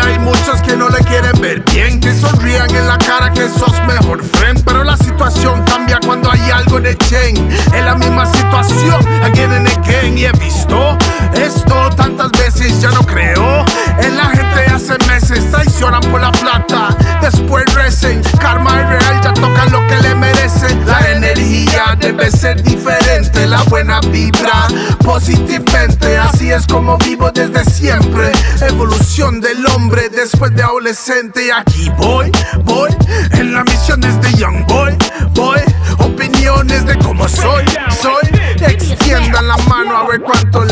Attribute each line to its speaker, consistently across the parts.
Speaker 1: hay muchos que no le quieren ver bien, que sonrían en la cara que sos mejor friend. Pero la situación cambia cuando hay algo de chen. Es la misma situación, again and again. Y he visto esto tantas veces, ya no creo. En la gente hace meses traicionan por la plata, después recen. Karma es real, ya tocan lo que le merecen. La energía debe ser diferente, la buena vibra positivamente. Así es como vivo desde siempre. Del hombre después de adolescente. Y aquí voy, voy. En la misión desde Young Boy, boy. Opiniones de cómo soy, soy. Extiendan la mano a ver cuánto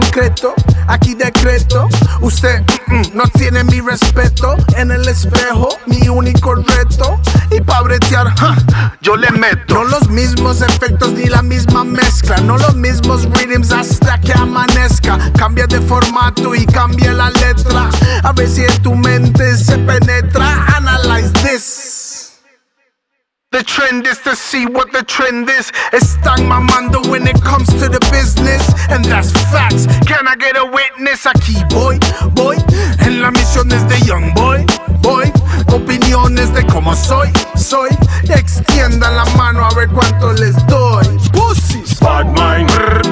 Speaker 1: concreto, aquí decreto. Usted mm, mm, no tiene mi respeto. En el espejo, mi único reto. Y pa' bretear, yo le meto. No los mismos efectos ni la misma mezcla. No los mismos rhythms hasta que amanezca. Cambia de formato y cambia la letra. A ver si en tu mente se penetra. Analyze. The trend is to see what the trend is. It's my mind when it comes to the business, and that's facts. Can I get a witness? Aquí boy, boy. En la misión es de young boy, boy. Opiniones de cómo soy, soy. Extienda la mano a ver cuánto les doy. Pussies.
Speaker 2: Bad mind.